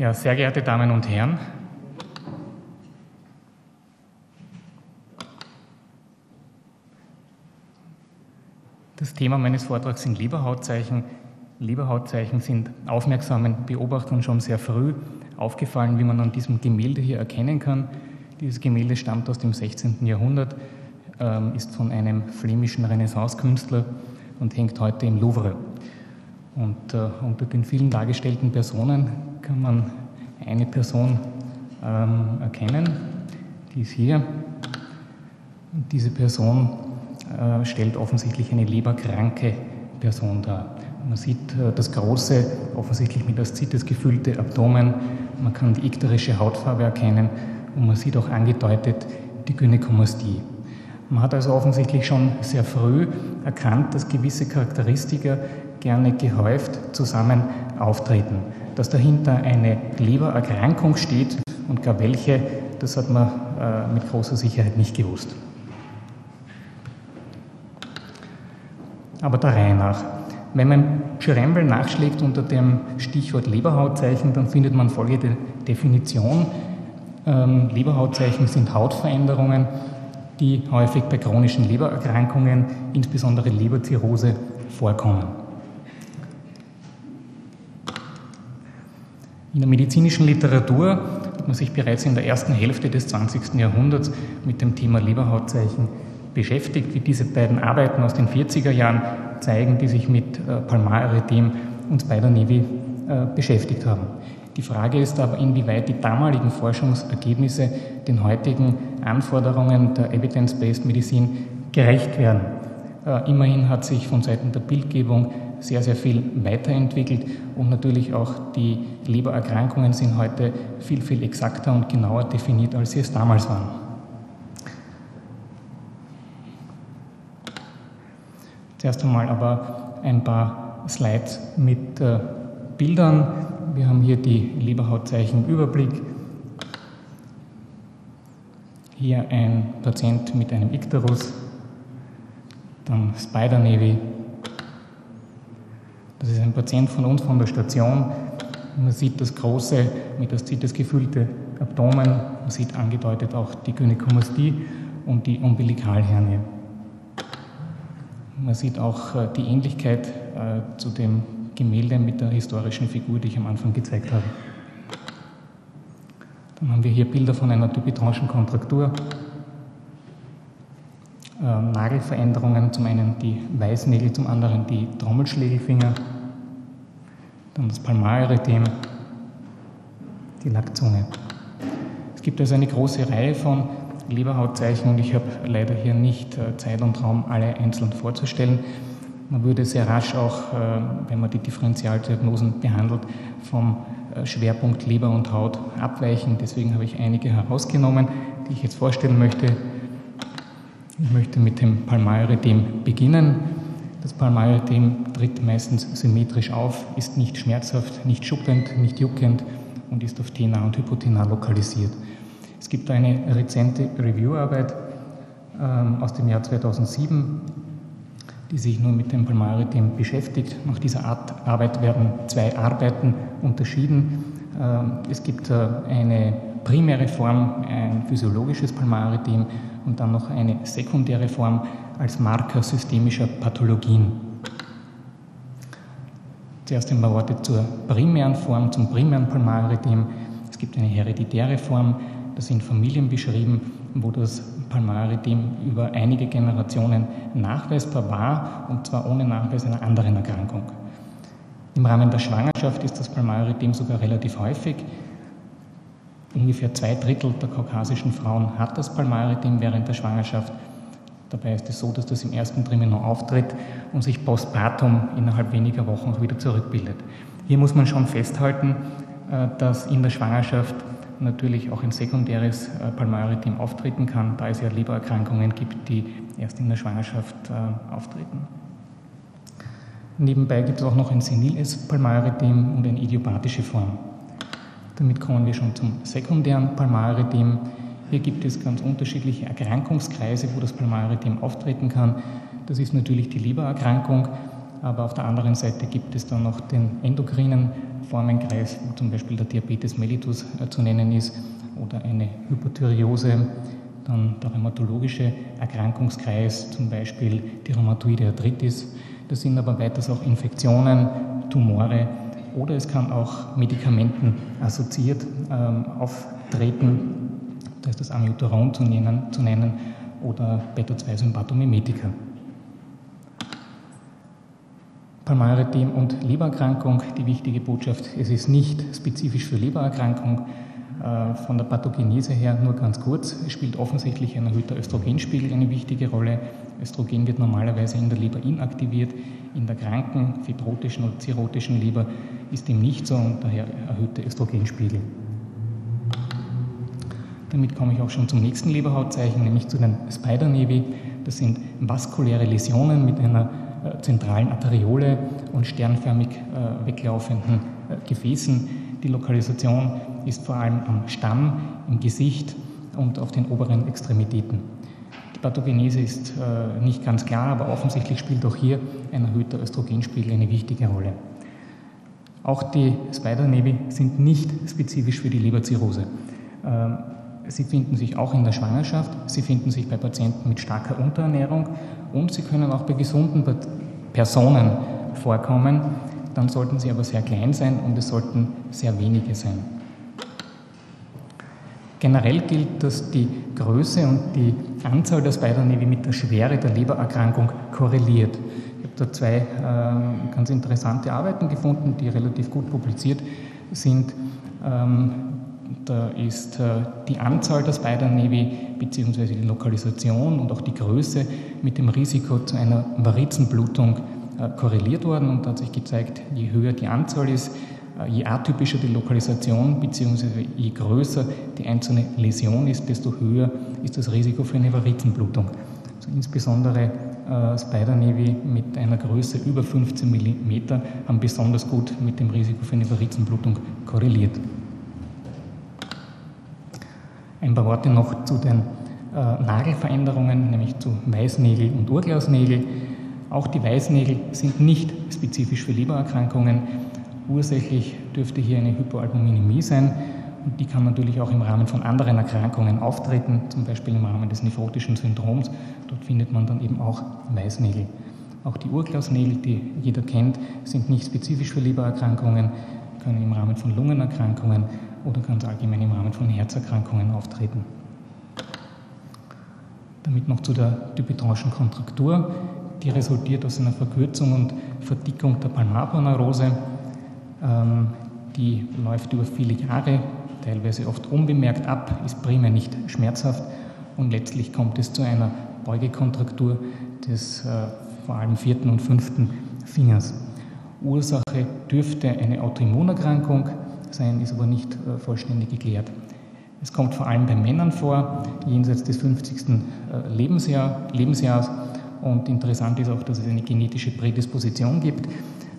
Ja, sehr geehrte Damen und Herren, das Thema meines Vortrags sind Leberhautzeichen. Leberhautzeichen sind aufmerksamen Beobachtern schon sehr früh aufgefallen, wie man an diesem Gemälde hier erkennen kann. Dieses Gemälde stammt aus dem 16. Jahrhundert, ähm, ist von einem flämischen Renaissance-Künstler und hängt heute im Louvre. Und äh, unter den vielen dargestellten Personen kann man eine Person ähm, erkennen, die ist hier. Und diese Person äh, stellt offensichtlich eine leberkranke Person dar. Man sieht äh, das große, offensichtlich mit Aszites gefüllte Abdomen, man kann die ikterische Hautfarbe erkennen und man sieht auch angedeutet die Gynäkomastie. Man hat also offensichtlich schon sehr früh erkannt, dass gewisse Charakteristika gerne gehäuft zusammen auftreten. Dass dahinter eine Lebererkrankung steht und gar welche, das hat man äh, mit großer Sicherheit nicht gewusst. Aber der Reihe nach. Wenn man Schrembel nachschlägt unter dem Stichwort Leberhautzeichen, dann findet man folgende Definition. Ähm, Leberhautzeichen sind Hautveränderungen, die häufig bei chronischen Lebererkrankungen, insbesondere Leberzirrhose, vorkommen. In der medizinischen Literatur hat man sich bereits in der ersten Hälfte des 20. Jahrhunderts mit dem Thema Leberhautzeichen beschäftigt, wie diese beiden Arbeiten aus den 40er Jahren zeigen, die sich mit äh, Palmarerythem und Spider-Nevi äh, beschäftigt haben. Die Frage ist aber, inwieweit die damaligen Forschungsergebnisse den heutigen Anforderungen der Evidence-Based Medizin gerecht werden. Äh, immerhin hat sich von Seiten der Bildgebung sehr, sehr viel weiterentwickelt und natürlich auch die Lebererkrankungen sind heute viel, viel exakter und genauer definiert, als sie es damals waren. Zuerst einmal aber ein paar Slides mit äh, Bildern. Wir haben hier die Leberhautzeichen Überblick. Hier ein Patient mit einem Ikterus, dann Spider Navy. Das ist ein Patient von uns von der Station. Man sieht das große, mit Aszites gefüllte Abdomen. Man sieht angedeutet auch die Gynäkomastie und die Umbilikalhernie. Man sieht auch äh, die Ähnlichkeit äh, zu dem Gemälde mit der historischen Figur, die ich am Anfang gezeigt habe. Dann haben wir hier Bilder von einer Dupitranschen Kontraktur. Ähm, Nagelveränderungen, zum einen die Weißnägel, zum anderen die Trommelschlägelfinger. Dann das Palmarerythem, die Lackzunge. Es gibt also eine große Reihe von Leberhautzeichen und ich habe leider hier nicht äh, Zeit und Raum, alle einzeln vorzustellen. Man würde sehr rasch auch, äh, wenn man die Differentialdiagnosen behandelt, vom äh, Schwerpunkt Leber und Haut abweichen. Deswegen habe ich einige herausgenommen, die ich jetzt vorstellen möchte. Ich möchte mit dem Palmarerythem beginnen. Das Palmarerythem tritt meistens symmetrisch auf, ist nicht schmerzhaft, nicht schuppend, nicht juckend und ist auf Tena und Hypotena lokalisiert. Es gibt eine rezente Reviewarbeit ähm, aus dem Jahr 2007, die sich nur mit dem Palmaretem beschäftigt. Nach dieser Art Arbeit werden zwei Arbeiten unterschieden. Ähm, es gibt äh, eine primäre Form, ein physiologisches Palmaretem und dann noch eine sekundäre Form als Marker systemischer Pathologien. Zuerst ein paar Worte zur primären Form, zum primären Palmaretem. Es gibt eine hereditäre Form, das sind Familien beschrieben, wo das Palmaretem über einige Generationen nachweisbar war, und zwar ohne Nachweis einer anderen Erkrankung. Im Rahmen der Schwangerschaft ist das Palmaretem sogar relativ häufig. Ungefähr zwei Drittel der kaukasischen Frauen hat das Palmaretem während der Schwangerschaft. Dabei ist es so, dass das im ersten Trimenon auftritt und sich postpartum innerhalb weniger Wochen auch wieder zurückbildet. Hier muss man schon festhalten, äh, dass in der Schwangerschaft natürlich auch ein sekundäres äh, Palmaretem auftreten kann, da es ja Lebererkrankungen gibt, die erst in der Schwangerschaft äh, auftreten. Nebenbei gibt es auch noch ein seniles Palmaretem und eine idiopathische Form. Damit kommen wir schon zum sekundären Palmaretem. Hier gibt es ganz unterschiedliche Erkrankungskreise, wo das Palmaretem auftreten kann. Das ist natürlich die Lebererkrankung. aber auf der anderen Seite gibt es dann noch den endokrinen Formenkreis, wo zum Beispiel der Diabetes mellitus äh, zu nennen ist oder eine Hypothyreose, dann der rheumatologische Erkrankungskreis, zum Beispiel die rheumatoide Arthritis. Das sind aber weiters auch Infektionen, Tumore oder es kann auch Medikamenten assoziiert ähm, auftreten, da ist das Amiodaron zu nennen, zu nennen oder Beta-2-Sympathomimetika. Palmaredem und Lebererkrankung, die wichtige Botschaft, es ist nicht spezifisch für Lebererkrankung, äh, von der Pathogenese her nur ganz kurz. Es spielt offensichtlich ein erhöhter Östrogenspiegel eine wichtige Rolle. Östrogen wird normalerweise in der Leber inaktiviert. In der kranken, fibrotischen oder zirrhotischen Leber ist dem nicht so und daher erhöhter Östrogenspiegel. Damit komme ich auch schon zum nächsten Leberhautzeichen, nämlich zu den Spider-Nevi. Das sind vaskuläre Läsionen mit einer äh, zentralen Arteriole und sternförmig äh, weglaufenden äh, Gefäßen. Die Lokalisation ist vor allem am Stamm, im Gesicht und auf den oberen Extremitäten. Die Pathogenese ist nicht ganz klar, aber offensichtlich spielt auch hier ein erhöhter Östrogenspiegel eine wichtige Rolle. Auch die Spider-Nevi sind nicht spezifisch für die Leberzirrhose. Sie finden sich auch in der Schwangerschaft, sie finden sich bei Patienten mit starker Unterernährung und sie können auch bei gesunden Personen vorkommen. Dann sollten sie aber sehr klein sein und es sollten sehr wenige sein. Generell gilt, dass die Größe und die Anzahl der Spider-Nevi mit der Schwere der Lebererkrankung korreliert. Ich habe da zwei äh, ganz interessante Arbeiten gefunden, die relativ gut publiziert sind. Ähm, da ist äh, die Anzahl der Spider-Nevi bzw. die Lokalisation und auch die Größe mit dem Risiko zu einer Varizenblutung äh, korreliert worden und hat sich gezeigt, je höher die Anzahl ist, äh, je atypischer die Lokalisation bzw. je größer die einzelne Läsion ist, desto höher ist das Risiko für eine Varizenblutung. Also insbesondere Spider-Nevi mit einer Größe über 15 mm haben besonders gut mit dem Risiko für eine Varizenblutung korreliert. Ein paar Worte noch zu den äh, Nagelveränderungen, nämlich zu Weißnägel und Urglasnägel. Auch die Weißnägel sind nicht spezifisch für Lebererkrankungen. Ursächlich dürfte hier eine Hypoalbuminämie sein und die kann natürlich auch im Rahmen von anderen Erkrankungen auftreten, zum Beispiel im Rahmen des nephrotischen Syndroms. Dort findet man dann eben auch Weißnägel. Auch die Urglasnägel, die jeder kennt, sind nicht spezifisch für Lebererkrankungen, können im Rahmen von Lungenerkrankungen oder ganz allgemein im Rahmen von Herzerkrankungen auftreten. Damit noch zu der typitranschen Kontraktur. Die resultiert aus einer Verkürzung und Verdickung der Palmarponeurose. Ähm, die läuft über viele Jahre, teilweise oft unbemerkt ab, ist primär nicht schmerzhaft und letztlich kommt es zu einer Beugekontraktur des äh, vor allem vierten und fünften Fingers. Ursache dürfte eine Autoimmunerkrankung sein, ist aber nicht äh, vollständig geklärt. Es kommt vor allem bei Männern vor, jenseits des 50. Äh, Lebensjahr, Lebensjahres. Und interessant ist auch, dass es eine genetische Prädisposition gibt.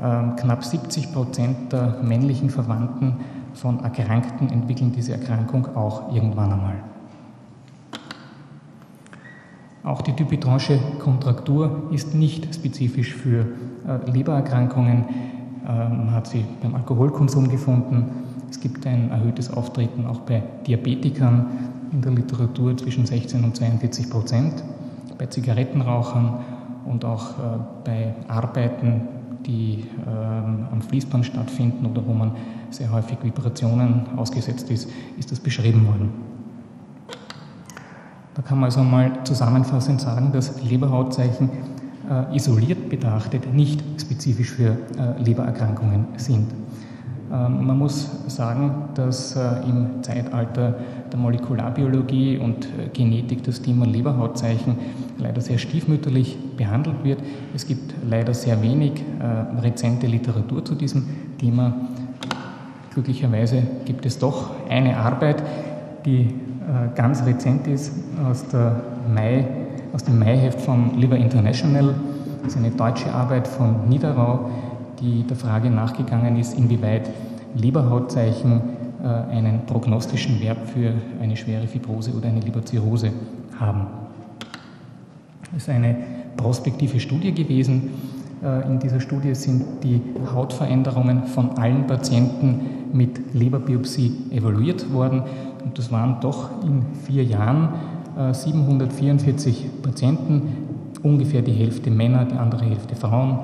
Ähm, knapp 70 Prozent der männlichen Verwandten von Erkrankten entwickeln diese Erkrankung auch irgendwann einmal. Auch die typitransche Kontraktur ist nicht spezifisch für äh, Lebererkrankungen. Man hat sie beim Alkoholkonsum gefunden. Es gibt ein erhöhtes Auftreten auch bei Diabetikern in der Literatur zwischen 16 und 42 Prozent, bei Zigarettenrauchern und auch äh, bei Arbeiten, die ähm, am Fließband stattfinden oder wo man sehr häufig Vibrationen ausgesetzt ist, ist das beschrieben worden. Da kann man also mal zusammenfassend sagen, dass Leberhautzeichen äh, isoliert betrachtet nicht spezifisch für äh, Lebererkrankungen sind. Ähm, man muss sagen, dass äh, im Zeitalter der Molekularbiologie und Genetik das Thema Leberhautzeichen leider sehr stiefmütterlich behandelt wird. Es gibt leider sehr wenig rezente Literatur zu diesem Thema. Glücklicherweise gibt es doch eine Arbeit, die ganz rezent ist aus Mai aus dem Maiheft von Liver International. Das ist eine deutsche Arbeit von Niederau, die der Frage nachgegangen ist, inwieweit Leberhautzeichen äh, einen prognostischen Wert für eine schwere Fibrose oder eine Leberzirrhose haben. Das ist eine prospektive Studie gewesen. äh, in dieser Studie sind die Hautveränderungen von allen Patienten mit Leberbiopsie evaluiert worden. Und das waren doch in vier Jahren 744 Patienten, ungefähr die Hälfte Männer, die andere Hälfte Frauen.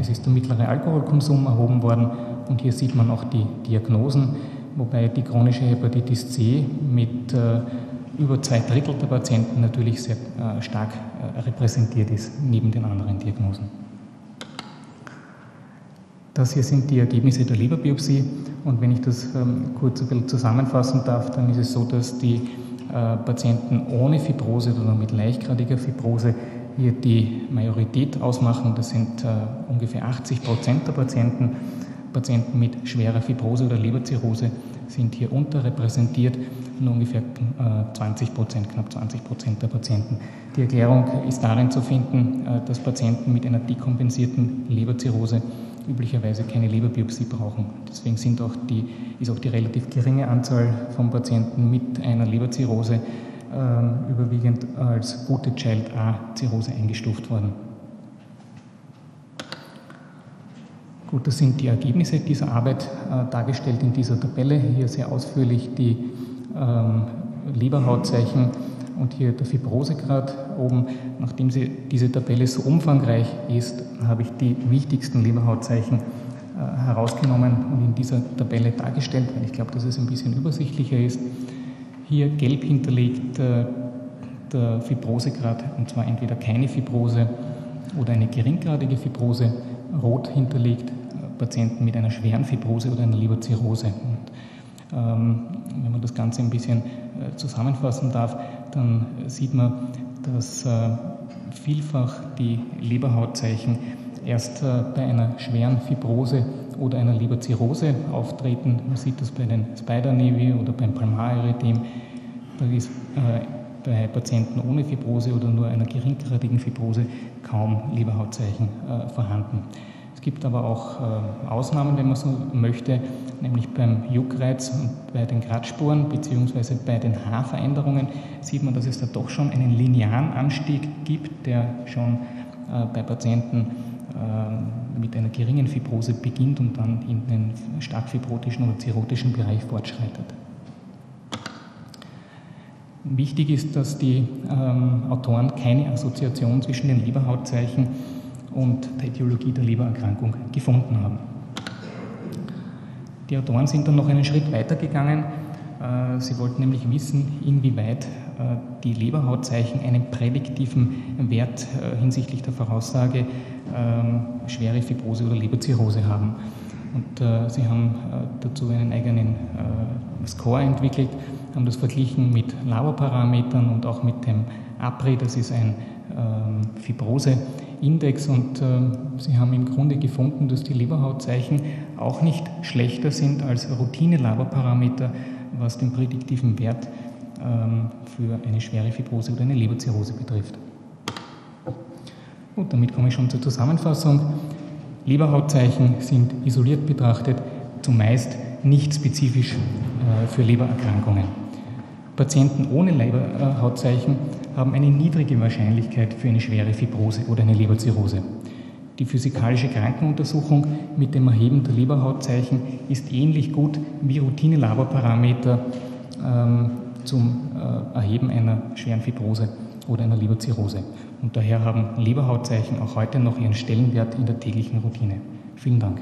Es ist der mittlere Alkoholkonsum erhoben worden und hier sieht man auch die Diagnosen, wobei die chronische Hepatitis C mit über zwei Drittel der Patienten natürlich sehr äh, stark äh, repräsentiert ist, neben den anderen Diagnosen. Das hier sind die Ergebnisse der Leberbiopsie und wenn ich das ähm, kurz ein bisschen zusammenfassen darf, dann ist es so, dass die äh, Patienten ohne Fibrose oder mit leichtgradiger Fibrose hier die Majorität ausmachen. Das sind ungefähr 80 Prozent der Patienten. Patienten mit schwerer Fibrose oder Leberzirrhose sind hier unterrepräsentiert, nur ungefähr 20 äh, Prozent, knapp 20 Prozent der Patienten. Die Erklärung ist darin zu finden, äh, dass Patienten mit einer dekompensierten Leberzirrhose üblicherweise keine Leberbiopsie brauchen. Deswegen sind auch die, ist auch die relativ geringe Anzahl von Patienten mit einer Leberzirrhose äh, überwiegend als gute Child-A-Zirrhose eingestuft worden. Gut, das sind die Ergebnisse dieser Arbeit äh, dargestellt in dieser Tabelle. Hier sehr ausführlich die ähm, Leberhautzeichen und hier der Fibrosegrad oben. Nachdem sie, diese Tabelle so umfangreich ist, habe ich die wichtigsten Leberhautzeichen äh, herausgenommen und in dieser Tabelle dargestellt, weil ich glaube, dass es ein bisschen übersichtlicher ist. Hier gelb hinterlegt äh, der Fibrosegrad, und zwar entweder keine Fibrose oder eine geringgradige Fibrose, rot hinterlegt Patienten mit einer schweren Fibrose oder einer Leberzirrhose. Und, ähm, wenn man das Ganze ein bisschen äh, zusammenfassen darf, dann sieht man, dass äh, vielfach die Leberhautzeichen erst äh, bei einer schweren Fibrose oder einer Leberzirrhose auftreten. Man sieht das bei den Spider-Nevi oder beim Palmarerythem. Da ist äh, bei Patienten ohne Fibrose oder nur einer geringgradigen Fibrose kaum Leberhautzeichen äh, vorhanden. Es gibt aber auch äh, Ausnahmen, wenn man so möchte, nämlich beim Juckreiz und bei den Kratzspuren bzw. bei den Haarveränderungen sieht man, dass es da doch schon einen linearen Anstieg gibt, der schon äh, bei Patienten äh, mit einer geringen Fibrose beginnt und dann in den stark fibrotischen oder zirrhotischen Bereich fortschreitet. Wichtig ist, dass die ähm, Autoren keine Assoziation zwischen den Leberhautzeichen und der Etiologie der Lebererkrankung gefunden haben. Die Autoren sind dann noch einen Schritt weiter gegangen. Äh, sie wollten nämlich wissen, inwieweit die Leberhautzeichen einen prädiktiven Wert äh, hinsichtlich der Voraussage ähm, schwere Fibrose oder Leberzirrhose haben. Und sie haben dazu einen eigenen Score entwickelt, haben das verglichen mit Laborparametern und auch mit dem APRI, das ist ein ähm, Fibrose Index und äh, sie haben im Grunde gefunden, dass die Leberhautzeichen auch nicht schlechter sind als Routine-Laborparameter, was den prädiktiven Wert für eine schwere Fibrose oder eine Leberzirrhose betrifft. Und damit komme ich schon zur Zusammenfassung. Leberhautzeichen sind isoliert betrachtet zumeist nicht spezifisch äh, für Lebererkrankungen. Patienten ohne Leberhautzeichen haben eine niedrige Wahrscheinlichkeit für eine schwere Fibrose oder eine Leberzirrhose. Die physikalische Krankenuntersuchung mit dem Erheben der Leberhautzeichen ist ähnlich gut wie Routine-Laborparameter ähm, zum äh, Erheben einer schweren Fibrose oder einer Leberzirrhose. Und daher haben Leberhautzeichen auch heute noch ihren Stellenwert in der täglichen Routine. Vielen Dank.